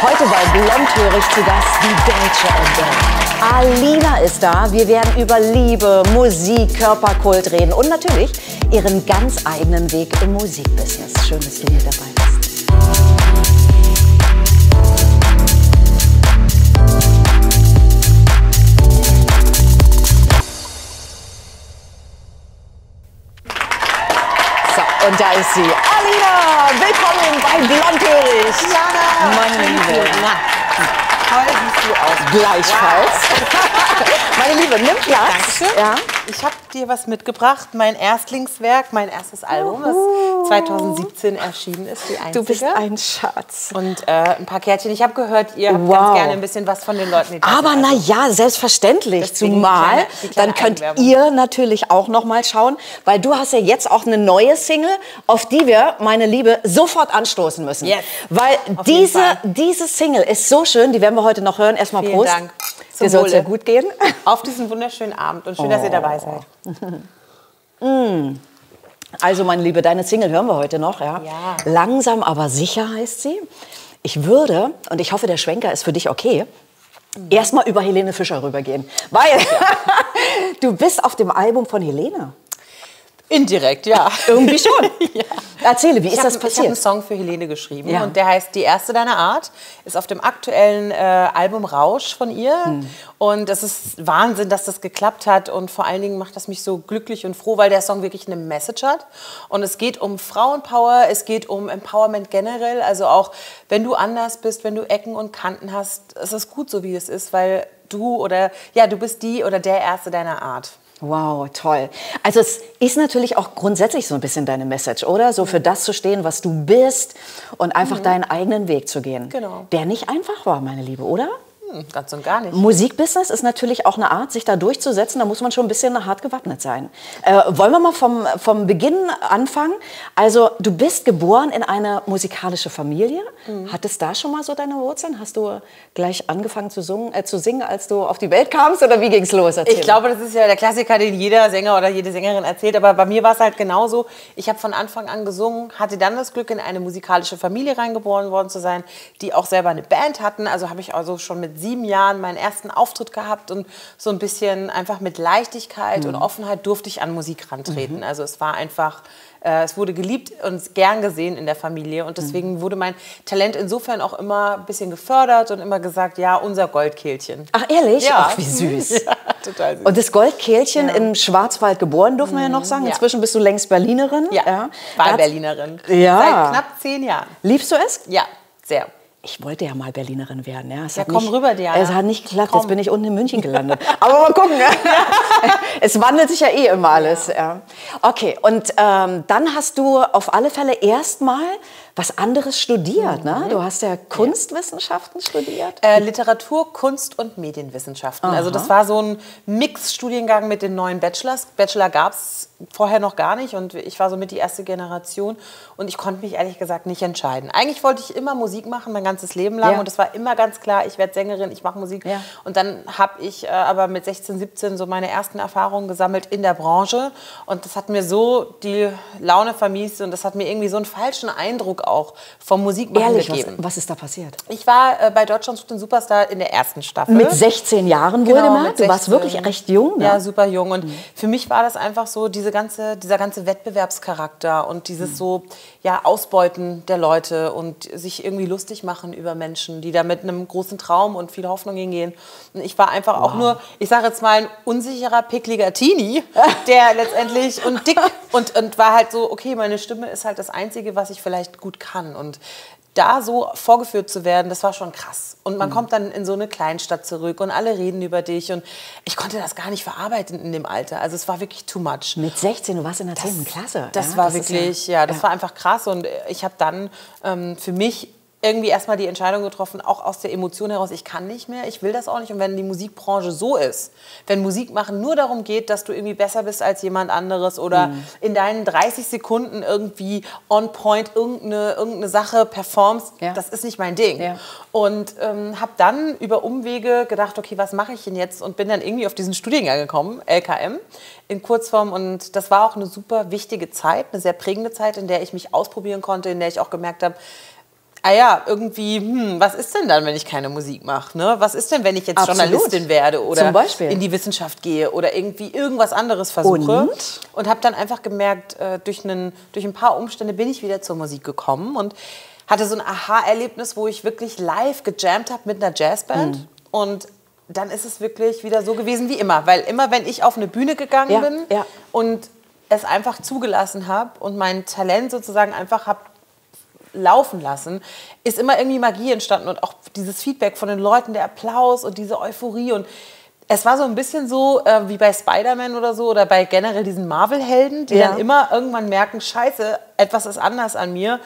Heute bei Blondhörig zu Gast die deutsche Adele. Alina ist da. Wir werden über Liebe, Musik, Körperkult reden und natürlich ihren ganz eigenen Weg im Musikbusiness. Schön, dass du hier dabei bist. Und da ist sie. Alina, willkommen bei Blondhörig. Jana, Meine Liebe. Na, toll siehst du aus. Gleichfalls. Meine Liebe, nimm Platz. Danke. Ja. Ich habe dir was mitgebracht, mein Erstlingswerk, mein erstes Album, das 2017 erschienen ist. Du bist ein Schatz. und äh, ein paar Kärtchen. Ich habe gehört, ihr habt Wow. ganz gerne ein bisschen was von den Leuten. Aber na Also, ja, selbstverständlich. Deswegen Zumal, kleine- dann könnt ihr natürlich auch noch mal schauen, weil du hast ja jetzt auch eine neue Single, auf die wir, meine Liebe, sofort anstoßen müssen. Yes. Weil Auf diese, diese Single ist so schön, die werden wir heute noch hören. Erstmal Vielen Prost. Dank. Dir soll es ja gut gehen. Auf diesen wunderschönen Abend und schön, dass ihr dabei seid. Also, meine Liebe, deine Single hören wir heute noch. Ja? Ja. Langsam aber sicher heißt sie. Ich würde, und ich hoffe, der Schwenker ist für dich okay, erstmal über Helene Fischer rübergehen. Weil du bist auf dem Album von Helene. Indirekt, ja. Irgendwie schon. Erzähle, wie ist Ich das habe hab einen passiert? Song für Helene geschrieben Ja. und der heißt Die erste deiner Art. Ist auf dem aktuellen äh, Album Rausch von ihr. Hm. Und es ist Wahnsinn, dass das geklappt hat. Und vor allen Dingen macht das mich so glücklich und froh, weil der Song wirklich eine Message hat. Und es geht um Frauenpower, es geht um Empowerment generell. Also auch wenn du anders bist, wenn du Ecken und Kanten hast, es ist gut so, wie es ist, weil du oder ja, du bist die oder der Erste deiner Art. Wow, toll. Also es ist natürlich auch grundsätzlich so ein bisschen deine Message, oder? So für das zu stehen, was du bist und einfach deinen eigenen Weg zu gehen. Genau. Der nicht einfach war, meine Liebe, oder? Hm, ganz und gar nicht. Musikbusiness ist natürlich auch eine Art, sich da durchzusetzen. Da muss man schon ein bisschen hart gewappnet sein. Äh, wollen wir mal vom, vom Beginn anfangen? Also, du bist geboren in eine musikalische Familie. Mhm. Hattest da schon mal so deine Wurzeln? Hast du gleich angefangen zu, singen, äh, zu singen, als du auf die Welt kamst? Oder wie ging es los? Erzähl Ich glaube, das ist ja der Klassiker, den jeder Sänger oder jede Sängerin erzählt. Aber bei mir war es halt genauso. Ich habe von Anfang an gesungen, hatte dann das Glück, in eine musikalische Familie reingeboren worden zu sein, die auch selber eine Band hatten. Also habe ich also schon mit sieben Jahren meinen ersten Auftritt gehabt und so ein bisschen einfach mit Leichtigkeit und Offenheit durfte ich an Musik rantreten. Also es war einfach. äh, Es wurde geliebt und gern gesehen in der Familie und deswegen wurde mein Talent insofern auch immer ein bisschen gefördert und immer gesagt, ja, unser Goldkehlchen. Ach, ehrlich? Ja. Ach, wie süß. Ja, total süß. Und das Goldkehlchen im Schwarzwald geboren, dürfen wir ja noch sagen. Mhm, ja. Inzwischen bist du längst Berlinerin. Ja, Da war Berlinerin. Ja. Seit knapp zehn Jahren. Liebst du es? Ja, sehr. Ich wollte ja mal Berlinerin werden. Ja, es Ja, komm nicht, rüber, Diana. Es hat nicht geklappt. Komm. Jetzt bin ich unten in München gelandet. Aber mal gucken. es wandelt sich ja eh immer alles. Ja. Okay, und ähm, dann hast du auf alle Fälle erstmal was anderes studiert. Ne? Mhm. Du hast ja Kunstwissenschaften studiert. Äh, Literatur, Kunst und Medienwissenschaften. Also das war so ein Mix-Studiengang mit den neuen Bachelors. Bachelor gab es vorher noch gar nicht und ich war so mit die erste Generation und ich konnte mich ehrlich gesagt nicht entscheiden. Eigentlich wollte ich immer Musik machen, mein ganzes Leben lang Ja. und es war immer ganz klar, ich werde Sängerin, ich mache Musik. Ja. Und dann habe ich äh, aber mit 16, 17 so meine ersten Erfahrungen gesammelt in der Branche und das hat mir so die Laune vermiest und das hat mir irgendwie so einen falschen Eindruck auch vom Musikmachen Ehrlich, was, gegeben. was ist da passiert? Ich war äh, bei Deutschland sucht den Superstar in der ersten Staffel. Mit 16 Jahren Genau, wohlgemerkt. mit Du warst 16. wirklich recht jung. Ne? Ja, super jung. Und für mich war das einfach so, diese ganze, dieser ganze Wettbewerbscharakter und dieses so ja, Ausbeuten der Leute und sich irgendwie lustig machen über Menschen, die da mit einem großen Traum und viel Hoffnung hingehen. Und ich war einfach auch nur, ich sage jetzt mal, ein unsicherer, pickliger Teenie, der letztendlich und dick und, und war halt so, okay, meine Stimme ist halt das Einzige, was ich vielleicht gut kann. Und da so vorgeführt zu werden, das war schon krass. Und Mhm. man kommt dann in so eine Kleinstadt zurück und alle reden über dich. Und ich konnte das gar nicht verarbeiten in dem Alter. Also es war wirklich too much. Mit 16, du warst in der 10. Klasse. Das ja? war ist wirklich, ja, das ja. war einfach krass. Und ich habe dann ähm, für mich irgendwie erstmal die Entscheidung getroffen, auch aus der Emotion heraus, ich kann nicht mehr, ich will das auch nicht. Und wenn die Musikbranche so ist, wenn Musik machen nur darum geht, dass du irgendwie besser bist als jemand anderes oder Mhm. in deinen 30 Sekunden irgendwie on point irgendeine, irgendeine Sache performst, Ja. das ist nicht mein Ding. Ja. Und ähm, habe dann über Umwege gedacht, okay, was mache ich denn jetzt? Und bin dann irgendwie auf diesen Studiengang gekommen, LKM, in Kurzform. Und das war auch eine super wichtige Zeit, eine sehr prägende Zeit, in der ich mich ausprobieren konnte, in der ich auch gemerkt habe, ah ja, irgendwie, hm, was ist denn dann, wenn ich keine Musik mache? Ne? Was ist denn, wenn ich jetzt Absolut. Journalistin werde oder in die Wissenschaft gehe oder irgendwie irgendwas anderes versuche? Und? Und habe dann einfach gemerkt, äh, durch, einen, durch ein paar Umstände bin ich wieder zur Musik gekommen und hatte so ein Aha-Erlebnis, wo ich wirklich live gejammt habe mit einer Jazzband. Mhm. Und dann ist es wirklich wieder so gewesen wie immer. Weil immer, wenn ich auf eine Bühne gegangen Ja, bin ja. und es einfach zugelassen habe und mein Talent sozusagen einfach habe laufen lassen, ist immer irgendwie Magie entstanden und auch dieses Feedback von den Leuten, der Applaus und diese Euphorie und es war so ein bisschen so äh, wie bei Spider-Man oder so oder bei generell diesen Marvel-Helden, die Ja. dann immer irgendwann merken, scheiße, etwas ist anders an mir,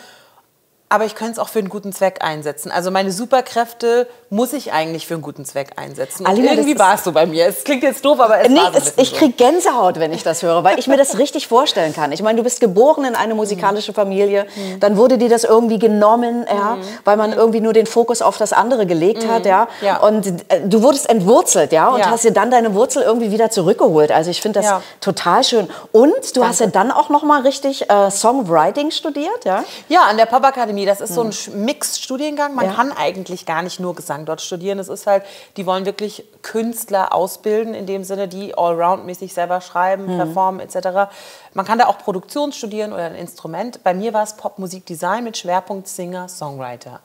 aber ich könnte es auch für einen guten Zweck einsetzen. Also meine Superkräfte muss ich eigentlich für einen guten Zweck einsetzen. Alina, irgendwie war es so bei mir. Es klingt jetzt doof, aber es Nee, war so es, ich so. kriege Gänsehaut, wenn ich das höre, weil ich mir das richtig vorstellen kann. Ich meine, du bist geboren in eine musikalische Familie, dann wurde dir das irgendwie genommen, ja, weil man irgendwie nur den Fokus auf das andere gelegt hat, ja. Ja. Und äh, du wurdest entwurzelt, ja, und Ja. hast dir dann deine Wurzel irgendwie wieder zurückgeholt. Also ich finde das Ja. total schön. Und du hast ja dann auch noch mal richtig äh, Songwriting studiert, ja? Ja, an der Popakademie. Das ist so ein Sch- Mixed-Studiengang. Man Ja. kann eigentlich gar nicht nur Gesang dort studieren. Es ist halt, die wollen wirklich Künstler ausbilden, in dem Sinne, die allround-mäßig selber schreiben, performen etc. Man kann da auch Produktion studieren oder ein Instrument. Bei mir war es Popmusikdesign mit Schwerpunkt Singer, Songwriter.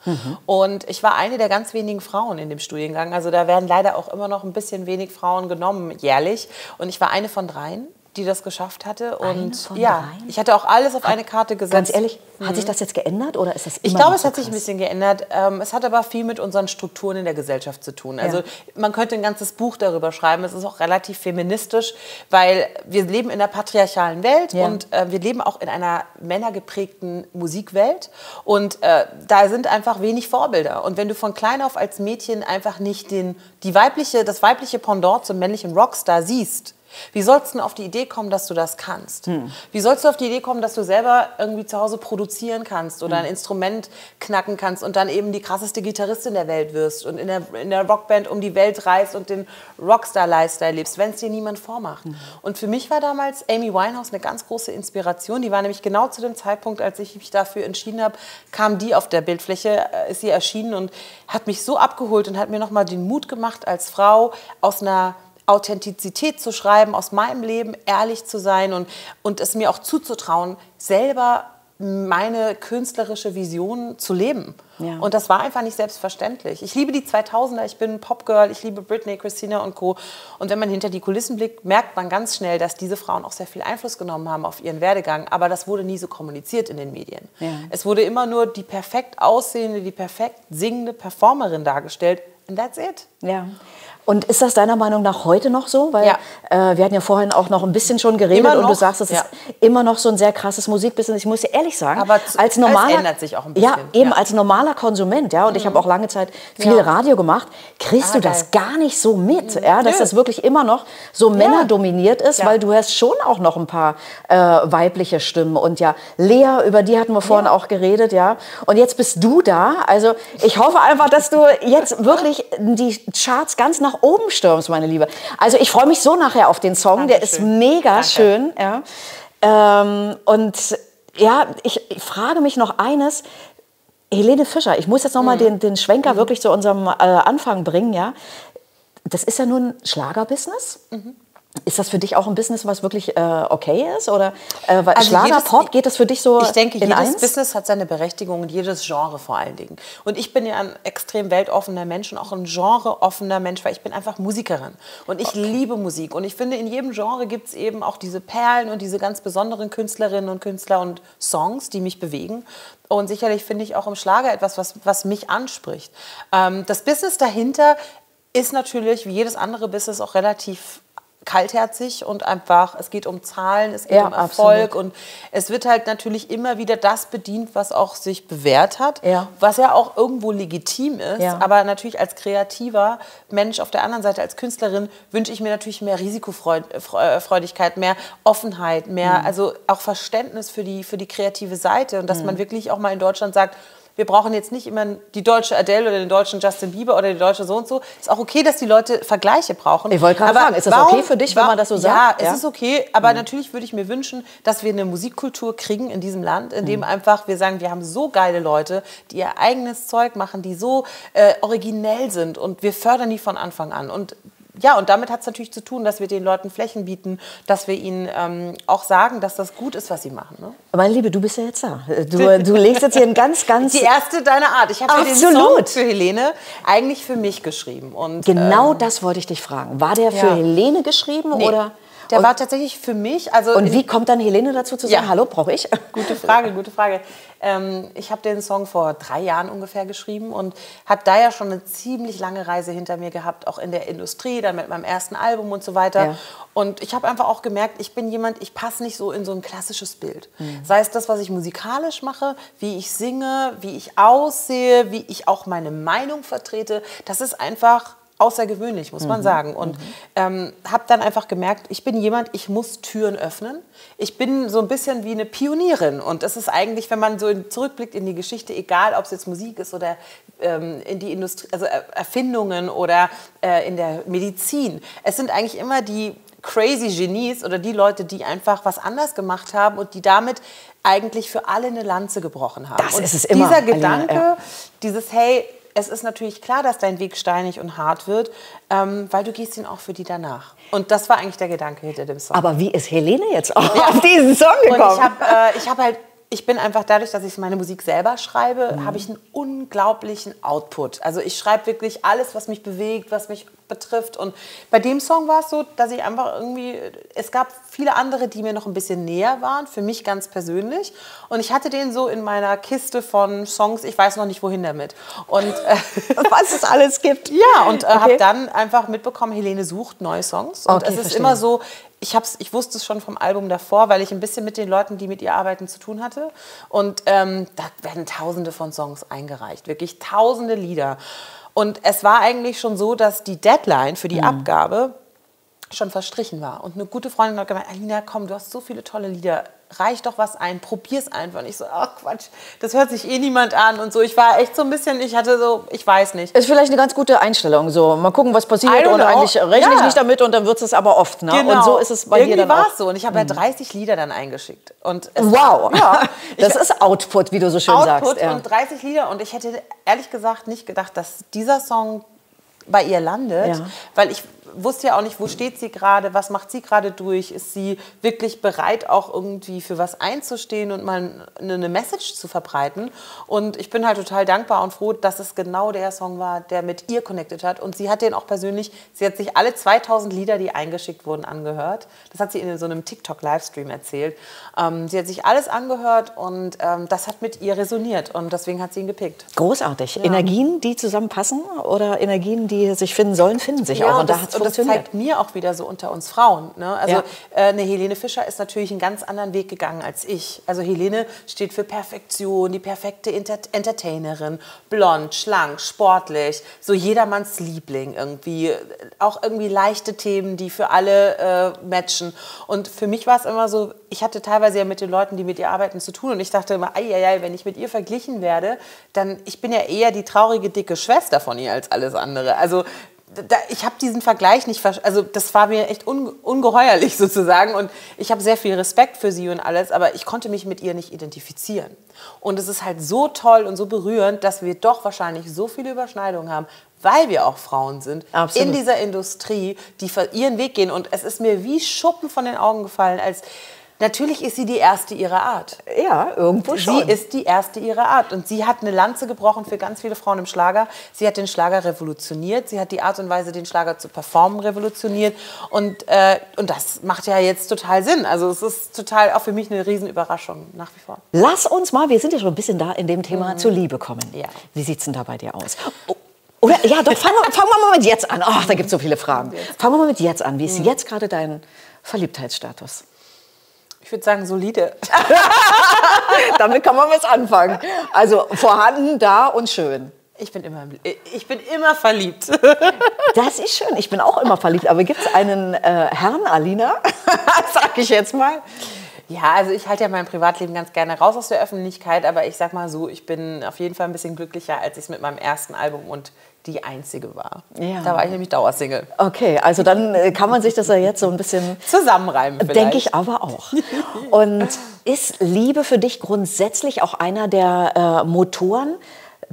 Und ich war eine der ganz wenigen Frauen in dem Studiengang. Also da werden leider auch immer noch ein bisschen wenig Frauen genommen jährlich. Und ich war eine von dreien die das geschafft hatte und ja, dreien? ich hatte auch alles auf eine Karte gesetzt. Ganz ehrlich, hat sich das jetzt geändert oder ist das immer Ich glaube, es so hat sich ein bisschen geändert. Ähm, es hat aber viel mit unseren Strukturen in der Gesellschaft zu tun. Also Ja. man könnte ein ganzes Buch darüber schreiben. Es ist auch relativ feministisch, weil wir leben in einer patriarchalen Welt Ja. und äh, wir leben auch in einer männergeprägten Musikwelt. Und äh, da sind einfach wenig Vorbilder. Und wenn du von klein auf als Mädchen einfach nicht den, die weibliche, das weibliche Pendant zum männlichen Rockstar siehst, wie sollst du denn auf die Idee kommen, dass du das kannst? Hm. Wie sollst du auf die Idee kommen, dass du selber irgendwie zu Hause produzieren kannst oder Hm. ein Instrument knacken kannst und dann eben die krasseste Gitarristin der Welt wirst und in der, in der Rockband um die Welt reist und den Rockstar-Lifestyle lebst, wenn es dir niemand vormacht? Hm. Und für mich war damals Amy Winehouse eine ganz große Inspiration. Die war nämlich genau zu dem Zeitpunkt, als ich mich dafür entschieden habe, kam die auf der Bildfläche, äh, ist sie erschienen und hat mich so abgeholt und hat mir nochmal den Mut gemacht, als Frau aus einer Authentizität zu schreiben, aus meinem Leben ehrlich zu sein und, und es mir auch zuzutrauen, selber meine künstlerische Vision zu leben. Ja. Und das war einfach nicht selbstverständlich. Ich liebe die 2000er, ich bin Popgirl, ich liebe Britney, Christina und Co. Und wenn man hinter die Kulissen blickt, merkt man ganz schnell, dass diese Frauen auch sehr viel Einfluss genommen haben auf ihren Werdegang. Aber das wurde nie so kommuniziert in den Medien. Ja. Es wurde immer nur die perfekt aussehende, die perfekt singende Performerin dargestellt. And that's it. Ja. Und ist das deiner Meinung nach heute noch so? Weil Ja. äh, wir hatten ja vorhin auch noch ein bisschen schon geredet und du sagst, es ja. ist immer noch so ein sehr krasses Musikbusiness. Ich muss dir ehrlich sagen, Aber als es normaler, ändert sich auch ein Ja, bisschen, eben ja. Mhm. als normaler Konsument, ja, und ich habe auch lange Zeit viel Ja. Radio gemacht, kriegst Ah, du das geil. gar nicht so mit, ja, dass Nö. das wirklich immer noch so männerdominiert ist, Ja. weil du hast schon auch noch ein paar äh, weibliche Stimmen und ja, Lea, über die hatten wir vorhin auch geredet, ja, und jetzt bist du da, also ich hoffe einfach, dass du jetzt wirklich die Charts ganz nach oben stürmst, meine Liebe. Also ich freue mich so nachher auf den Song, der ist Dankeschön. mega Danke. schön, ja. Ähm, und ja, ich, ich frage mich noch eines. Helene Fischer, ich muss jetzt noch mal den, den Schwenker wirklich zu unserem äh, Anfang bringen, ja. Das ist ja nun Schlagerbusiness. Ist das für dich auch ein Business, was wirklich äh, okay ist? Oder äh, Also Schlager, jedes- Pop, geht das für dich so Ich denke, jedes eins? Business hat seine Berechtigung und jedes Genre vor allen Dingen. Und ich bin ja ein extrem weltoffener Mensch und auch ein genreoffener Mensch, weil ich bin einfach Musikerin. Und ich liebe Musik. Und ich finde, in jedem Genre gibt es eben auch diese Perlen und diese ganz besonderen Künstlerinnen und Künstler und Songs, die mich bewegen. Und sicherlich finde ich auch im Schlager etwas, was, was mich anspricht. Ähm, das Business dahinter ist natürlich, wie jedes andere Business, auch relativ kaltherzig und einfach, es geht um Zahlen, es geht Ja, um Erfolg absolut. und es wird halt natürlich immer wieder das bedient, was auch sich bewährt hat, Ja. was ja auch irgendwo legitim ist. Ja. Aber natürlich als kreativer Mensch auf der anderen Seite, als Künstlerin, wünsche ich mir natürlich mehr Risikofreudigkeit, mehr Offenheit, mehr, Mhm. also auch Verständnis für die, für die kreative Seite und dass man wirklich auch mal in Deutschland sagt, Wir brauchen jetzt nicht immer die deutsche Adele oder den deutschen Justin Bieber oder die deutsche so und so. Ist auch okay, dass die Leute Vergleiche brauchen. Ich wollte gerade fragen, ist das warum- okay für dich, wenn man das so Ja, sagt? es Ja. Mhm. ist okay. Aber natürlich würde ich mir wünschen, dass wir eine Musikkultur kriegen in diesem Land, in Mhm. dem einfach wir sagen, wir haben so geile Leute, die ihr eigenes Zeug machen, die so äh, originell sind und wir fördern die von Anfang an. Und ja, und damit hat es natürlich zu tun, dass wir den Leuten Flächen bieten, dass wir ihnen ähm, auch sagen, dass das gut ist, was sie machen. Ne? Meine Liebe, du bist ja jetzt da. Du, du legst jetzt hier ein ganz, ganz... Die erste deiner Art. Ich habe den Song für Helene eigentlich für mich geschrieben. Und, Genau ähm, das wollte ich dich fragen. War der für ja. Helene geschrieben nee, oder? Der und, war tatsächlich für mich. Also und wie kommt dann Helene dazu zu sagen, Ja. hallo, brauche ich? Gute Frage, gute Frage. Ähm, ich habe den Song vor drei Jahren ungefähr geschrieben und habe da ja schon eine ziemlich lange Reise hinter mir gehabt, auch in der Industrie, dann mit meinem ersten Album und so weiter. Ja. Und ich habe einfach auch gemerkt, ich bin jemand, ich passe nicht so in so ein klassisches Bild. Sei es das, was ich musikalisch mache, wie ich singe, wie ich aussehe, wie ich auch meine Meinung vertrete. Das ist einfach außergewöhnlich, muss man sagen. Und ähm, habe dann einfach gemerkt, ich bin jemand, ich muss Türen öffnen. Ich bin so ein bisschen wie eine Pionierin. Und das ist eigentlich, wenn man so in, zurückblickt in die Geschichte, egal ob es jetzt Musik ist oder ähm, in die Industrie, also Er- Erfindungen oder äh, in der Medizin. Es sind eigentlich immer die crazy Genies oder die Leute, die einfach was anders gemacht haben und die damit eigentlich für alle eine Lanze gebrochen haben. Das und ist es immer, Dieser Alina, Gedanke, ja. dieses Hey, es ist natürlich klar, dass dein Weg steinig und hart wird, ähm, weil du gehst ihn auch für die danach. Und das war eigentlich der Gedanke hinter dem Song. Aber wie ist Helene jetzt auch auf diesen Song Und gekommen? ich habe äh, ich hab halt, ich bin einfach dadurch, dass ich meine Musik selber schreibe, Mhm. habe ich einen unglaublichen Output. Also ich schreibe wirklich alles, was mich bewegt, was mich betrifft. Und bei dem Song war es so, dass ich einfach irgendwie, es gab viele andere, die mir noch ein bisschen näher waren, für mich ganz persönlich. Und ich hatte den so in meiner Kiste von Songs, ich weiß noch nicht wohin damit. Und äh, was es alles gibt. ja, und äh, Okay. habe dann einfach mitbekommen, Helene sucht neue Songs. Und Okay, es ist verstehe. immer so, ich, hab's, ich wusste es schon vom Album davor, weil ich ein bisschen mit den Leuten, die mit ihr arbeiten, zu tun hatte. Und ähm, da werden tausende von Songs eingereicht, wirklich tausende Lieder. Und es war eigentlich schon so, dass die Deadline für Mhm. die Abgabe schon verstrichen war. Und eine gute Freundin hat gemeint, Alina, komm, du hast so viele tolle Lieder, reich doch was ein, probier's einfach. Und ich so, ach Quatsch, das hört sich eh niemand an und so. Ich war echt so ein bisschen, ich hatte so, ich weiß nicht. Ist vielleicht eine ganz gute Einstellung. So, mal gucken, was passiert. Und eigentlich rechne ich Ja. nicht damit und dann wird es aber oft. Ne? Und so ist es bei Genau. Irgendwie dir dann war auch. Es so. Und ich habe ja 30 Lieder dann eingeschickt. Und Wow, Ja. das ist Output, wie du so schön Output sagst. Ja. und 30 Lieder. Und ich hätte ehrlich gesagt nicht gedacht, dass dieser Song bei ihr landet, Ja. weil ich wusste ja auch nicht, wo steht sie gerade, was macht sie gerade durch, ist sie wirklich bereit, auch irgendwie für was einzustehen und mal eine Message zu verbreiten. Und ich bin halt total dankbar und froh, dass es genau der Song war, der mit ihr connected hat. Und sie hat den auch persönlich, sie hat sich alle 2000 Lieder, die eingeschickt wurden, angehört. Das hat sie in so einem TikTok-Livestream erzählt. Ähm, sie hat sich alles angehört und ähm, das hat mit ihr resoniert und deswegen hat sie ihn gepickt. Großartig. Energien, die zusammenpassen oder Energien, die sich finden sollen, finden sich auch. Und, da hat und das zeigt mir auch wieder so unter uns Frauen. Ne? Also Ja. äh, eine Helene Fischer ist natürlich einen ganz anderen Weg gegangen als ich. Also Helene steht für Perfektion, die perfekte Inter Entertainerin, blond, schlank, sportlich, so jedermanns Liebling irgendwie. Auch irgendwie leichte Themen, die für alle äh, matchen. Und für mich war es immer so, ich hatte teilweise ja mit den Leuten, die mit ihr arbeiten, zu tun und ich dachte immer, ei, ei, ei, wenn ich mit ihr verglichen werde, dann, ich bin ja eher die traurige, dicke Schwester von ihr als alles andere. Also da, ich habe diesen Vergleich nicht, ver- also das war mir echt un, ungeheuerlich sozusagen und ich habe sehr viel Respekt für sie und alles, aber ich konnte mich mit ihr nicht identifizieren. Und es ist halt so toll und so berührend, dass wir doch wahrscheinlich so viele Überschneidungen haben, weil wir auch Frauen sind Absolut. in dieser Industrie, die ihren Weg gehen. Und es ist mir wie Schuppen von den Augen gefallen, als natürlich ist sie die erste ihrer Art. Ja, irgendwo schon. Sie ist die erste ihrer Art und sie hat eine Lanze gebrochen für ganz viele Frauen im Schlager. Sie hat den Schlager revolutioniert, sie hat die Art und Weise, den Schlager zu performen, revolutioniert und, äh, und das macht ja jetzt total Sinn. Also es ist total auch für mich eine Riesenüberraschung nach wie vor. Lass uns mal, wir sind ja schon ein bisschen da in dem Thema zur Liebe kommen. Ja. Wie sieht es denn da bei dir aus? Oh, Oder, ja, doch, fangen wir, fangen wir mal mit jetzt an. Ach, da gibt es so viele Fragen. Fangen wir mal mit jetzt an. Wie ist jetzt gerade dein Verliebtheitsstatus? Ich würde sagen solide. Damit kann man was anfangen. Also vorhanden, da und schön. Ich bin immer, ich bin immer verliebt. Das ist schön. Ich bin auch immer verliebt. Aber gibt es einen äh, Herrn, Alina, sag ich jetzt mal, Ja, also ich halte ja mein Privatleben ganz gerne raus aus der Öffentlichkeit, aber ich sag mal so, ich bin auf jeden Fall ein bisschen glücklicher, als ich es mit meinem ersten Album und die einzige war. Ja. Da war ich nämlich Dauersingle. Okay, also dann äh, kann man sich das ja jetzt so ein bisschen Zusammenreimen. Denke ich aber auch. Und ist Liebe für dich grundsätzlich auch einer der äh, Motoren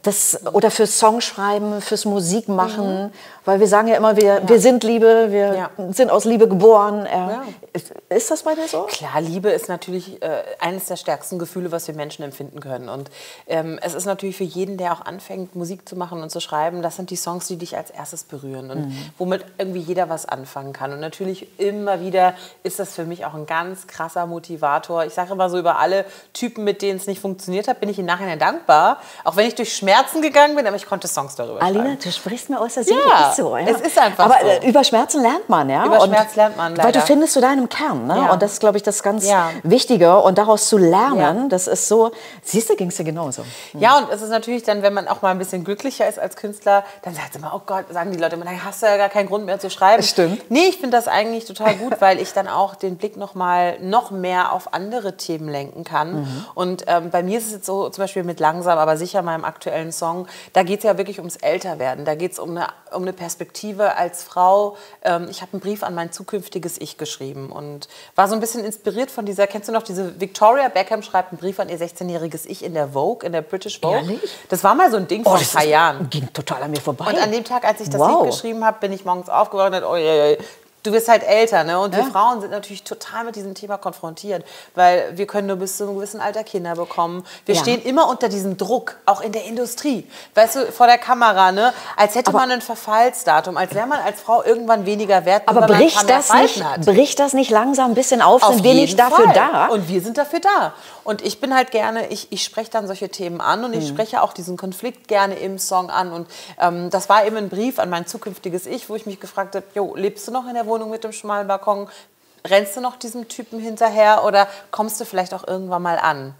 das, oder fürs Songschreiben, fürs Musikmachen? Weil wir sagen ja immer, wir, wir sind Liebe, wir Ja. sind aus Liebe geboren. Ja. ist, ist das bei dir so? Klar, Liebe ist natürlich äh, eines der stärksten Gefühle, was wir Menschen empfinden können. Und ähm, es ist natürlich für jeden, der auch anfängt, Musik zu machen und zu schreiben, das sind die Songs, die dich als erstes berühren und womit irgendwie jeder was anfangen kann. Und natürlich immer wieder ist das für mich auch ein ganz krasser Motivator. Ich sage immer so, über alle Typen, mit denen es nicht funktioniert hat, bin ich im Nachhinein dankbar. Auch wenn ich durch Schmerzen gegangen bin, aber ich konnte Songs darüber Alina, schreiben. du sprichst mir aus der Seele. Ja, so, ja. es ist einfach Aber so. äh, über Schmerzen lernt man, ja. Über Und- Schmerz lernt man Weil du leider. findest zu deinem Kern, ne? Ja. Und das ist, glaube ich, das ganz Ja. Wichtige. Und daraus zu lernen, das ist so, siehst du, ging es dir genauso. Ja, und es ist natürlich dann, wenn man auch mal ein bisschen glücklicher ist als Künstler, dann sagt man, oh Gott, sagen die Leute immer, dann hast du ja gar keinen Grund mehr zu schreiben. Stimmt. Nee, ich finde das eigentlich total gut, weil ich dann auch den Blick noch mal noch mehr auf andere Themen lenken kann. Mhm. Und ähm, bei mir ist es jetzt so, zum Beispiel mit Langsam, aber sicher meinem aktuellen Song, da geht es ja wirklich ums Älterwerden. Da geht es um eine, um eine Perspektive als Frau. Ähm, ich habe einen Brief an mein zukünftiges Ich geschrieben und war so ein bisschen inspiriert von dieser, kennst du noch, diese Victoria Beckham schreibt einen Brief an ihr 16-jähriges Ich in der Vogue, in der British Vogue. Ehrlich? Das war mal so ein Ding vor ein Oh, paar Jahren. Ging total an mir vorbei. Und an dem Tag, als ich das Wow. Lied geschrieben habe, bin ich morgens aufgewacht und dachte, oh, je, je, du wirst halt älter. Ne? Und wir Frauen sind natürlich total mit diesem Thema konfrontiert, weil wir können nur bis zu einem gewissen Alter Kinder bekommen. Wir Ja. stehen immer unter diesem Druck, auch in der Industrie. Weißt du, vor der Kamera, ne? als hätte man ein Verfallsdatum, als wäre man als Frau irgendwann weniger wert, Aber bricht das, nicht, hat. bricht das nicht langsam ein bisschen auf? Auf Sind wir nicht dafür Fall. da? Und wir sind dafür da. Und ich bin halt gerne, ich, ich spreche dann solche Themen an und Mhm. ich spreche auch diesen Konflikt gerne im Song an. Und ähm, das war eben ein Brief an mein zukünftiges Ich, wo ich mich gefragt habe, jo, lebst du noch in der Wohnung mit dem schmalen Balkon? Rennst du noch diesem Typen hinterher oder kommst du vielleicht auch irgendwann mal an?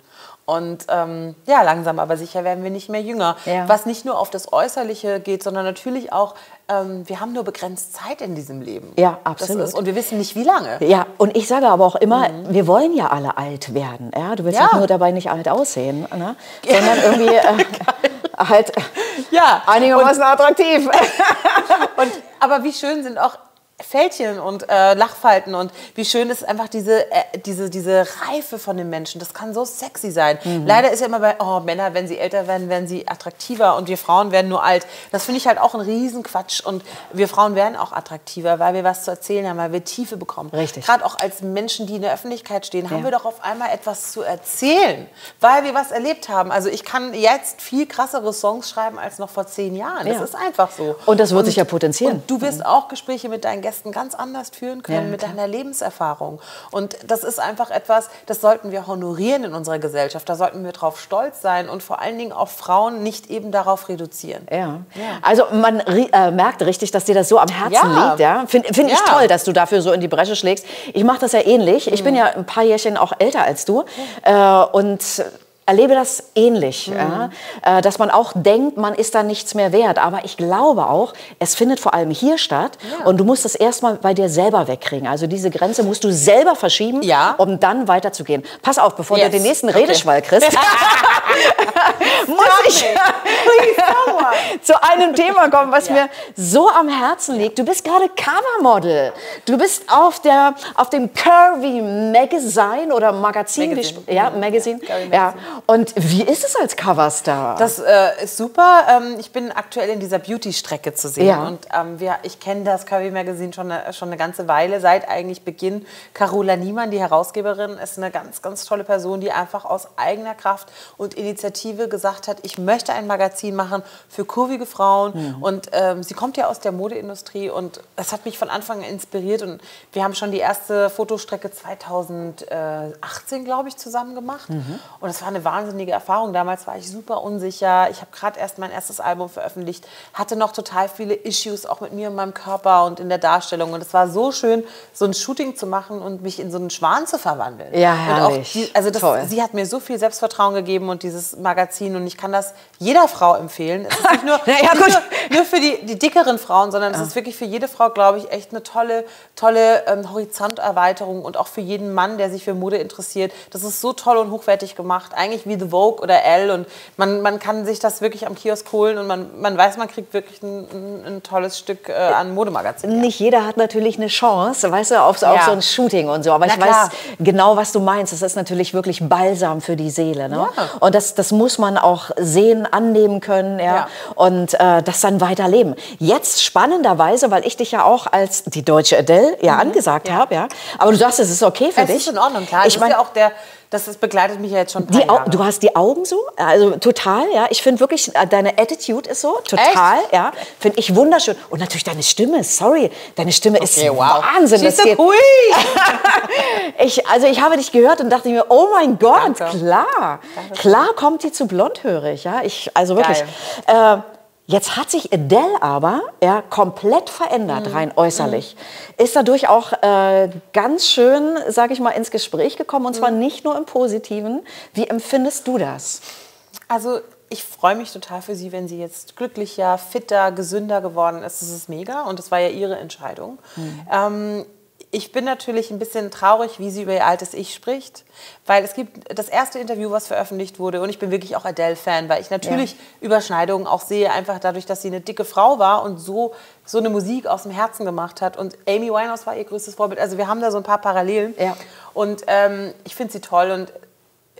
Und ähm, ja, langsam aber sicher werden wir nicht mehr jünger. Ja. Was nicht nur auf das Äußerliche geht, sondern natürlich auch, ähm, wir haben nur begrenzt Zeit in diesem Leben. Ja, absolut. ist, und wir wissen nicht, wie lange. Ja, und ich sage aber auch immer, wir wollen ja alle alt werden. Ja? Du willst Mhm. Ja. auch nur dabei nicht alt aussehen, ne? sondern irgendwie äh, halt Ja, einigermaßen attraktiv. Und, aber wie schön sind auch Fältchen und äh, Lachfalten und wie schön ist einfach diese, äh, diese, diese Reife von den Menschen. Das kann so sexy sein. Leider ist ja immer bei, oh, Männer, wenn sie älter werden, werden sie attraktiver und wir Frauen werden nur alt. Das finde ich halt auch ein Riesenquatsch. Und wir Frauen werden auch attraktiver, weil wir was zu erzählen haben, weil wir Tiefe bekommen. Richtig. Gerade auch als Menschen, die in der Öffentlichkeit stehen, haben wir doch auf einmal etwas zu erzählen, weil wir was erlebt haben. Also ich kann jetzt viel krassere Songs schreiben als noch vor zehn Jahren. Das Ja. ist einfach so. Und das wird sich ja potenzieren. Und du wirst auch Gespräche mit deinen Gästen ganz anders führen können, Ja, mit deiner Lebenserfahrung. Und das ist einfach etwas, das sollten wir honorieren in unserer Gesellschaft. Da sollten wir drauf stolz sein und vor allen Dingen auch Frauen nicht eben darauf reduzieren. Ja. Also man äh, merkt richtig, dass dir das so am Herzen Ja. liegt. Ja? Finde find ich Ja. toll, dass du dafür so in die Bresche schlägst. Ich mache das ja ähnlich. Ich bin ja ein paar Jährchen auch älter als du äh, und erlebe das ähnlich, ja? äh, dass man auch denkt, man ist da nichts mehr wert. Aber ich glaube auch, es findet vor allem hier statt und du musst es erstmal bei dir selber wegkriegen. Also diese Grenze musst du selber verschieben, Ja. um dann weiterzugehen. Pass auf, bevor Yes. du den nächsten Okay. Redeschwall kriegst, muss ich zu einem Thema kommen, was mir so am Herzen liegt. Du bist gerade Covermodel. Du bist auf, der, auf dem Curvy Magazine oder Magazin. Magazine. Ja, Magazine. Curvy Ja. Und wie ist es als Coverstar? Das äh, ist super. Ähm, ich bin aktuell in dieser Beauty-Strecke zu sehen. Ja. Und ähm, wir, ich kenne das Curvy Magazine schon eine, schon eine ganze Weile, seit eigentlich Beginn. Carola Niemann, die Herausgeberin, ist eine ganz, ganz tolle Person, die einfach aus eigener Kraft und Initiative gesagt hat, ich möchte ein Magazin machen für kurvige Frauen. Und ähm, sie kommt ja aus der Modeindustrie und das hat mich von Anfang an inspiriert. Und wir haben schon die erste Fotostrecke 2018, glaube ich, zusammen gemacht. Und es war eine wahnsinnige Erfahrung. Damals war ich super unsicher. Ich habe gerade erst mein erstes Album veröffentlicht, hatte noch total viele Issues auch mit mir und meinem Körper und in der Darstellung. Und es war so schön, so ein Shooting zu machen und mich in so einen Schwan zu verwandeln. Ja, herrlich. Die, also das, sie hat mir so viel Selbstvertrauen gegeben und dieses Magazin und ich kann das jeder Frau empfehlen. Es ist nicht nur, ja, nicht nur, nur, für die, die dickeren Frauen, sondern es ist wirklich für jede Frau, glaube ich, echt eine tolle, tolle ähm, Horizonterweiterung und auch für jeden Mann, der sich für Mode interessiert. Das ist so toll und hochwertig gemacht, eigentlich wie The Vogue oder Elle und man, man kann sich das wirklich am Kiosk holen und man, man weiß, man kriegt wirklich ein, ein, tolles Stück äh, an Modemagazin. Nicht jeder hat natürlich eine Chance, weißt du, auf, auf so ein Shooting und so, aber Na ich klar. weiß genau, was du meinst. Das ist natürlich wirklich Balsam für die Seele. Ne? Ja. Und das, das muss man auch sehen, annehmen können ja? ja. und äh, das dann weiterleben. Jetzt spannenderweise, weil ich dich ja auch als die deutsche Adele ja mhm. angesagt ja. habe, ja? aber du sagst, es ist okay für es dich. Es ist in Ordnung, klar. Ich meine ja auch der das ist, begleitet mich ja jetzt schon ein paar die Jahre. Du hast die Augen so, also total, ja. Ich finde wirklich, äh, deine Attitude ist so, total, Echt? ja. Finde ich wunderschön. Und natürlich deine Stimme, sorry, deine Stimme okay, ist wow. Wahnsinn. Das so ich, also ich habe dich gehört und dachte mir, oh mein Gott, Danke. klar, Danke. klar kommt die zu blondhörig, ja. Ich, also wirklich. Äh, Jetzt hat sich Adele aber ja, komplett verändert, mhm. rein äußerlich. Mhm. Ist dadurch auch äh, ganz schön, sage ich mal, ins Gespräch gekommen und zwar mhm. nicht nur im Positiven. Wie empfindest du das? Also ich freue mich total für sie, wenn sie jetzt glücklicher, fitter, gesünder geworden ist. Das ist mega und das war ja ihre Entscheidung. Mhm. Ähm, ich bin natürlich ein bisschen traurig, wie sie über ihr altes Ich spricht, weil es gibt das erste Interview, was veröffentlicht wurde, und ich bin wirklich auch Adele-Fan, weil ich natürlich ja. Überschneidungen auch sehe, einfach dadurch, dass sie eine dicke Frau war und so, so eine Musik aus dem Herzen gemacht hat. Und Amy Winehouse war ihr größtes Vorbild. Also wir haben da so ein paar Parallelen. Ja. Und ähm, ich finde sie toll und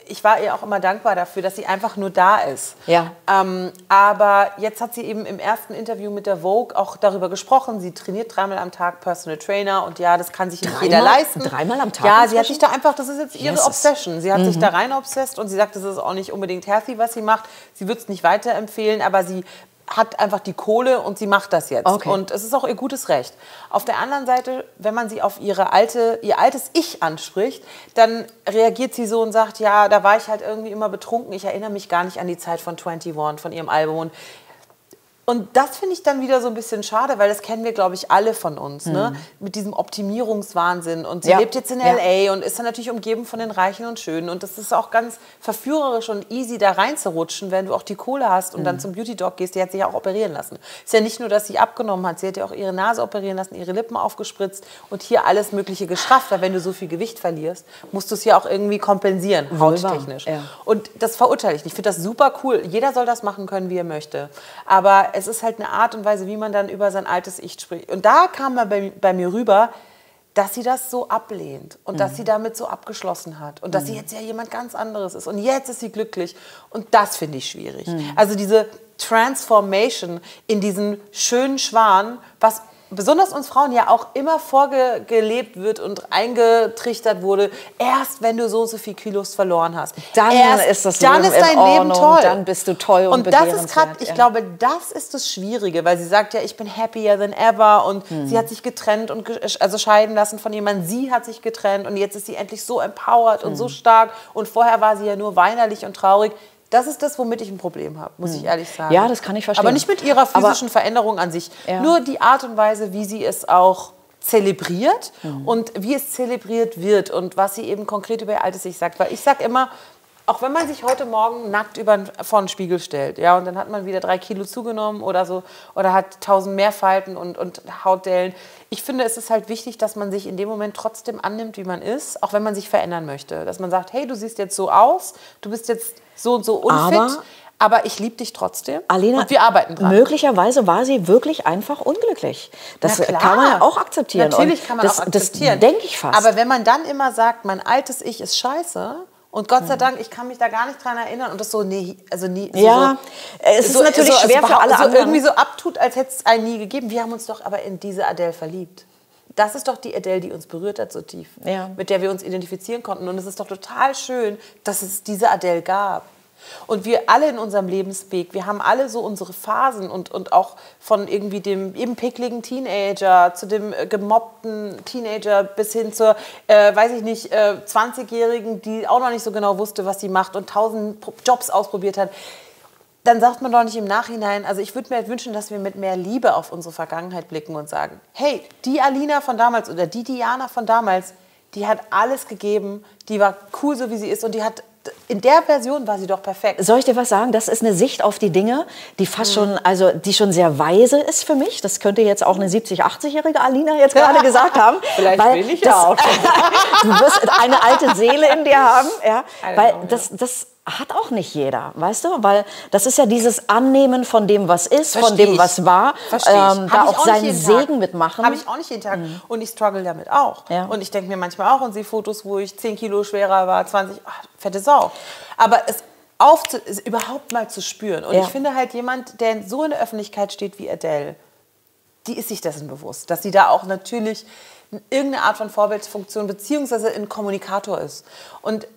ich war ihr auch immer dankbar dafür, dass sie einfach nur da ist. Ja. Ähm, aber jetzt hat sie eben im ersten Interview mit der Vogue auch darüber gesprochen. Sie trainiert dreimal am Tag Personal Trainer und ja, das kann sich nicht jeder leisten. Dreimal am Tag? Ja, sie hat sich da einfach, das ist jetzt ihre Jesus. Obsession. Sie hat mhm. sich da rein obsessed und sie sagt, das ist auch nicht unbedingt healthy, was sie macht. Sie wird es nicht weiterempfehlen, aber sie hat einfach die Kohle und sie macht das jetzt. Okay. Und es ist auch ihr gutes Recht. Auf der anderen Seite, wenn man sie auf ihre alte, ihr altes Ich anspricht, dann reagiert sie so und sagt, ja, da war ich halt irgendwie immer betrunken. Ich erinnere mich gar nicht an die Zeit von 21, von ihrem Album. Und und das finde ich dann wieder so ein bisschen schade, weil das kennen wir, glaube ich, alle von uns, mhm. ne? mit diesem Optimierungswahnsinn. Und sie ja. lebt jetzt in L.A. Ja. und ist dann natürlich umgeben von den Reichen und Schönen. Und das ist auch ganz verführerisch und easy, da reinzurutschen, wenn du auch die Kohle hast und mhm. dann zum Beauty-Dog gehst. Die hat sich ja auch operieren lassen. Ist ja nicht nur, dass sie abgenommen hat, sie hat ja auch ihre Nase operieren lassen, ihre Lippen aufgespritzt und hier alles Mögliche gestrafft. Weil wenn du so viel Gewicht verlierst, musst du es ja auch irgendwie kompensieren, hauttechnisch. Ja. Und das verurteile ich nicht. Ich finde das super cool. Jeder soll das machen können, wie er möchte. Aber es ist halt eine Art und Weise, wie man dann über sein altes Ich spricht. Und da kam man bei, bei mir rüber, dass sie das so ablehnt und mhm. dass sie damit so abgeschlossen hat und dass mhm. sie jetzt ja jemand ganz anderes ist und jetzt ist sie glücklich und das finde ich schwierig. Mhm. Also diese Transformation in diesen schönen Schwan, was besonders uns Frauen ja auch immer vorgelebt wird und eingetrichtert wurde, erst wenn du so und so viel Kilos verloren hast. Dann erst, ist das dann Leben ist dein Leben toll. Dann bist du toll und, und das ist gerade, ich ja. glaube, das ist das Schwierige, weil sie sagt ja, ich bin happier than ever und hm. sie hat sich getrennt und also scheiden lassen von jemandem. Sie hat sich getrennt und jetzt ist sie endlich so empowered hm. und so stark und vorher war sie ja nur weinerlich und traurig. Das ist das, womit ich ein Problem habe, muss ich hm. ehrlich sagen. Ja, das kann ich verstehen. Aber nicht mit ihrer physischen Aber, Veränderung an sich. Ja. Nur die Art und Weise, wie sie es auch zelebriert mhm. und wie es zelebriert wird und was sie eben konkret über ihr altes Ich sagt. Weil ich sage immer, auch wenn man sich heute Morgen nackt über, vor den Spiegel stellt, ja, und dann hat man wieder drei Kilo zugenommen oder so, oder hat tausend mehr Falten und, und Hautdellen. Ich finde, es ist halt wichtig, dass man sich in dem Moment trotzdem annimmt, wie man ist, auch wenn man sich verändern möchte. Dass man sagt, hey, du siehst jetzt so aus, du bist jetzt so und so unfit. Aber aber ich liebe dich trotzdem Alena, und wir arbeiten dran. Möglicherweise war sie wirklich einfach unglücklich. Das kann man ja auch akzeptieren. Natürlich kann man das, auch akzeptieren. Das denke ich fast. Aber wenn man dann immer sagt, mein altes Ich ist scheiße, und Gott sei Dank, ich kann mich da gar nicht dran erinnern und das so nie, also nie. Ja, so, es ist so, natürlich so, schwer für alle so anderen. irgendwie so abtut, als hätte es einen nie gegeben. Wir haben uns doch aber in diese Adele verliebt. Das ist doch die Adele, die uns berührt hat so tief, ja. mit der wir uns identifizieren konnten. Und es ist doch total schön, dass es diese Adele gab. Und wir alle in unserem Lebensweg, wir haben alle so unsere Phasen und, und auch von irgendwie dem eben pickligen Teenager zu dem äh, gemobbten Teenager bis hin zur, äh, weiß ich nicht, äh, 20-Jährigen, die auch noch nicht so genau wusste, was sie macht und tausend Jobs ausprobiert hat. Dann sagt man doch nicht im Nachhinein, also ich würde mir halt wünschen, dass wir mit mehr Liebe auf unsere Vergangenheit blicken und sagen, hey, die Alina von damals oder die Diana von damals, die hat alles gegeben, die war cool so wie sie ist und die hat in der Version war sie doch perfekt. Soll ich dir was sagen? Das ist eine Sicht auf die Dinge, die fast schon, also die schon sehr weise ist für mich. Das könnte jetzt auch eine 70, 80-jährige Alina jetzt gerade gesagt haben. Vielleicht weil will ich das, auch. du wirst eine alte Seele in dir haben, ja, weil know, das, das hat auch nicht jeder, weißt du? Weil das ist ja dieses Annehmen von dem, was ist, Versteh von dem, ich. was war, ähm, da auch, auch seinen Segen mitmachen. Habe ich auch nicht jeden Tag. Mhm. Und ich struggle damit auch. Ja. Und ich denke mir manchmal auch und sehe Fotos, wo ich 10 Kilo schwerer war, 20, ach, fette Sau. Aber es aufzu überhaupt mal zu spüren. Und ja. ich finde halt jemand, der so in der Öffentlichkeit steht wie Adele, die ist sich dessen bewusst, dass sie da auch natürlich irgendeine Art von Vorbildsfunktion beziehungsweise ein Kommunikator ist. Und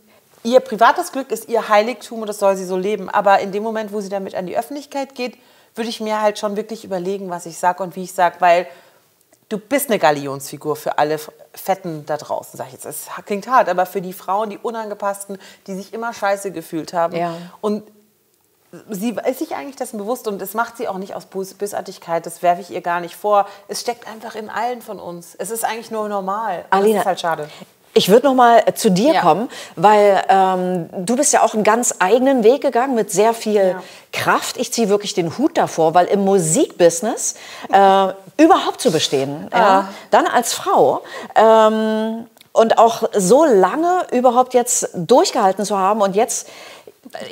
ihr privates Glück ist ihr Heiligtum und das soll sie so leben. Aber in dem Moment, wo sie damit an die Öffentlichkeit geht, würde ich mir halt schon wirklich überlegen, was ich sage und wie ich sage, weil du bist eine Galionsfigur für alle Fetten da draußen, sag ich jetzt. Es klingt hart, aber für die Frauen, die unangepassten, die sich immer scheiße gefühlt haben. Ja. Und sie ist sich eigentlich dessen bewusst und das macht sie auch nicht aus Bösartigkeit, das werfe ich ihr gar nicht vor. Es steckt einfach in allen von uns. Es ist eigentlich nur normal. Alina, das ist halt schade. Ich würde noch mal zu dir ja. kommen, weil ähm, du bist ja auch einen ganz eigenen Weg gegangen mit sehr viel ja. Kraft. Ich ziehe wirklich den Hut davor, weil im Musikbusiness äh, überhaupt zu bestehen, ja. Ja, dann als Frau ähm, und auch so lange überhaupt jetzt durchgehalten zu haben und jetzt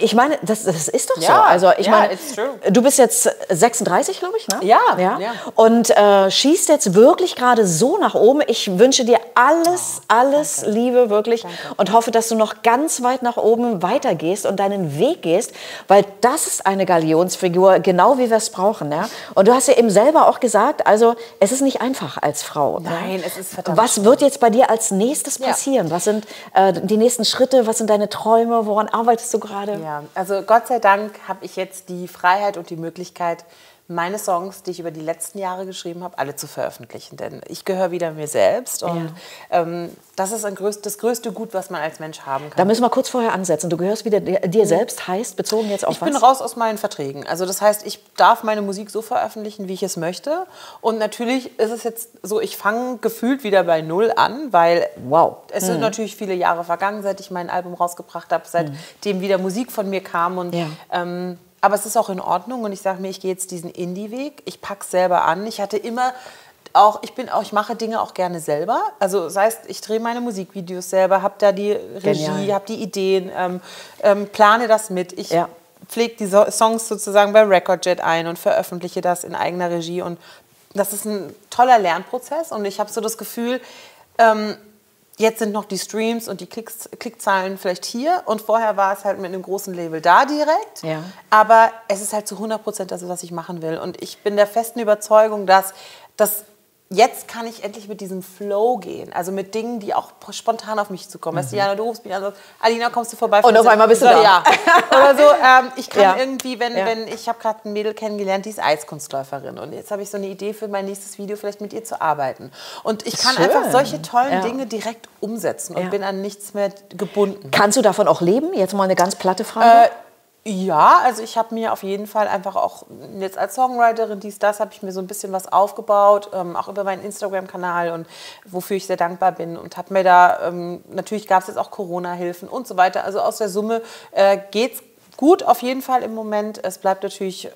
ich meine, das, das ist doch so. also ich yeah, meine, du bist jetzt 36, glaube ich, ne? Ja. ja? ja. Und äh, schießt jetzt wirklich gerade so nach oben. Ich wünsche dir alles, oh, alles danke. Liebe wirklich danke. und hoffe, dass du noch ganz weit nach oben weitergehst und deinen Weg gehst, weil das ist eine Galionsfigur, genau wie wir es brauchen. Ja? Und du hast ja eben selber auch gesagt, also es ist nicht einfach als Frau. Nein, ja? es ist verdammt. Was wird jetzt bei dir als nächstes passieren? Was sind äh, die nächsten Schritte? Was sind deine Träume? Woran arbeitest du gerade? Gerade. Ja, also Gott sei Dank habe ich jetzt die Freiheit und die Möglichkeit, meine Songs, die ich über die letzten Jahre geschrieben habe, alle zu veröffentlichen. Denn ich gehöre wieder mir selbst und ja. ähm, das ist größt, das größte Gut, was man als Mensch haben kann. Da müssen wir kurz vorher ansetzen. Du gehörst wieder dir mhm. selbst, heißt bezogen jetzt auf ich was? Ich bin raus aus meinen Verträgen. Also das heißt, ich darf meine Musik so veröffentlichen, wie ich es möchte. Und natürlich ist es jetzt so, ich fange gefühlt wieder bei Null an, weil wow. es mhm. sind natürlich viele Jahre vergangen, seit ich mein Album rausgebracht habe, seitdem mhm. wieder Musik von mir kam. Und ja. ähm, aber es ist auch in Ordnung und ich sage mir, ich gehe jetzt diesen Indie-Weg. Ich packe es selber an. Ich hatte immer auch, ich bin auch, ich mache Dinge auch gerne selber. Also das heißt, ich drehe meine Musikvideos selber, habe da die Regie, habe die Ideen, ähm, ähm, plane das mit. Ich ja. pflege die so Songs sozusagen bei Recordjet ein und veröffentliche das in eigener Regie. Und das ist ein toller Lernprozess und ich habe so das Gefühl, ähm, Jetzt sind noch die Streams und die Klicks, Klickzahlen vielleicht hier und vorher war es halt mit einem großen Label da direkt. Ja. Aber es ist halt zu 100 Prozent das, was ich machen will. Und ich bin der festen Überzeugung, dass das jetzt kann ich endlich mit diesem Flow gehen. Also mit Dingen, die auch spontan auf mich zukommen. Mhm. Weißt du, Jana, du rufst mich an und sagst, Alina, kommst du vorbei? Und auf einmal bist du da. Ja. Oder so, ähm, ich kann ja. irgendwie, wenn, ja. wenn ich habe gerade ein Mädel kennengelernt, die ist Eiskunstläuferin. Und jetzt habe ich so eine Idee für mein nächstes Video, vielleicht mit ihr zu arbeiten. Und ich kann Schön. einfach solche tollen ja. Dinge direkt umsetzen und bin an nichts mehr gebunden. Kannst du davon auch leben? Jetzt mal eine ganz platte Frage. Äh, ja, also ich habe mir auf jeden Fall einfach auch jetzt als Songwriterin dies, das, habe ich mir so ein bisschen was aufgebaut, ähm, auch über meinen Instagram-Kanal und wofür ich sehr dankbar bin und habe mir da, ähm, natürlich gab es jetzt auch Corona-Hilfen und so weiter. Also aus der Summe äh, geht es gut auf jeden Fall im Moment. Es bleibt natürlich äh,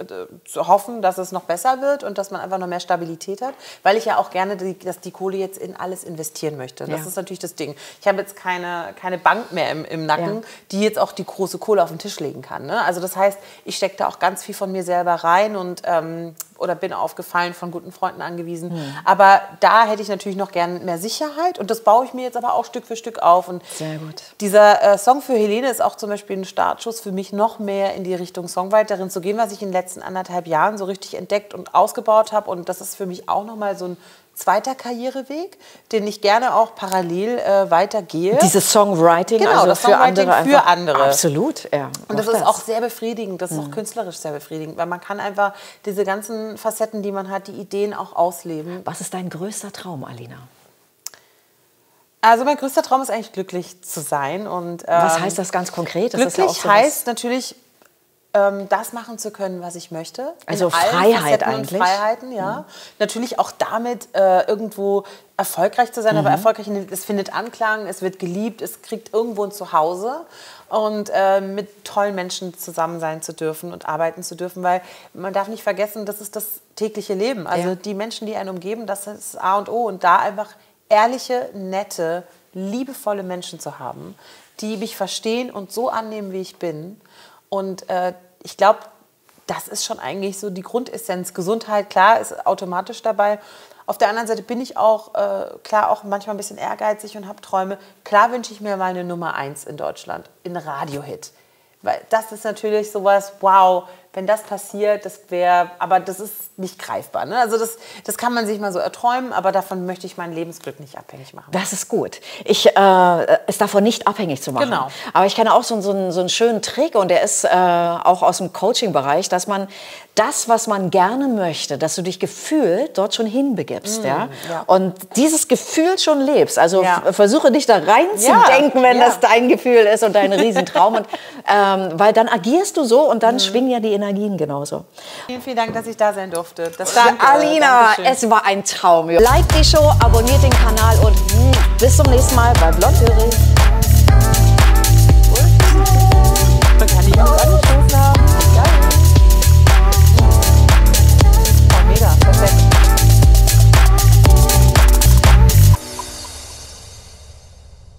zu hoffen, dass es noch besser wird und dass man einfach noch mehr Stabilität hat, weil ich ja auch gerne, die, dass die Kohle jetzt in alles investieren möchte. Das ja. ist natürlich das Ding. Ich habe jetzt keine, keine Bank mehr im, im Nacken, ja. die jetzt auch die große Kohle auf den Tisch legen kann. Ne? Also das heißt, ich stecke da auch ganz viel von mir selber rein und ähm, oder bin aufgefallen von guten Freunden angewiesen. Hm. Aber da hätte ich natürlich noch gern mehr Sicherheit und das baue ich mir jetzt aber auch Stück für Stück auf. Und Sehr gut. Dieser äh, Song für Helene ist auch zum Beispiel ein Startschuss für mich noch mehr in die Richtung Songwriterin zu gehen, was ich in den letzten anderthalb Jahren so richtig entdeckt und ausgebaut habe. Und das ist für mich auch nochmal so ein zweiter Karriereweg, den ich gerne auch parallel äh, weitergehe. Dieses Songwriting, Genau, also das für Songwriting andere. für andere. Absolut, ja. Und das Mach ist auch sehr befriedigend, das ist auch künstlerisch sehr befriedigend, weil man kann einfach diese ganzen Facetten, die man hat, die Ideen auch ausleben. Was ist dein größter Traum, Alina? Also mein größter Traum ist eigentlich glücklich zu sein und Was ähm, heißt das ganz konkret? Das ist ja glücklich auch sowas- heißt natürlich ähm, das machen zu können, was ich möchte. Also Freiheit eigentlich. Freiheiten, ja. Natürlich auch damit äh, irgendwo erfolgreich zu sein, Mhm. aber erfolgreich, es findet Anklang, es wird geliebt, es kriegt irgendwo ein Zuhause und äh, mit tollen Menschen zusammen sein zu dürfen und arbeiten zu dürfen, weil man darf nicht vergessen, das ist das tägliche Leben. Also Ja. die Menschen, die einen umgeben, das ist A und O und da einfach ehrliche, nette, liebevolle Menschen zu haben, die mich verstehen und so annehmen, wie ich bin. Und äh, ich glaube, das ist schon eigentlich so die Grundessenz. Gesundheit, klar, ist automatisch dabei. Auf der anderen Seite bin ich auch, äh, klar, auch manchmal ein bisschen ehrgeizig und habe Träume. Klar wünsche ich mir mal eine Nummer eins in Deutschland, in Radiohit. Weil das ist natürlich sowas, wow, wenn das passiert, das wäre, aber das ist nicht greifbar. Ne? Also das, das kann man sich mal so erträumen, aber davon möchte ich mein Lebensglück nicht abhängig machen. Das ist gut. Ich, äh, es davon nicht abhängig zu machen. Genau. Aber ich kenne auch so, so, einen- so einen schönen Trick und der ist äh, auch aus dem Coaching-Bereich, dass man das, was man gerne möchte, dass du dich gefühlt dort schon hinbegibst. ja? Mm, ja. Und dieses Gefühl schon lebst. Also Ja. versuche dich da reinzudenken, Ja, wenn ja. das dein Gefühl ist und dein Riesentraum. und, ähm, weil dann agierst du so und Mm. dann schwingen ja die Energien genauso. Vielen, vielen Dank, dass ich da sein durfte. Das Danke. Alina, Dankeschön. es war ein Traum. Like die Show, abonniert den Kanal und bis zum nächsten Mal bei Blondhörig. Man kann nicht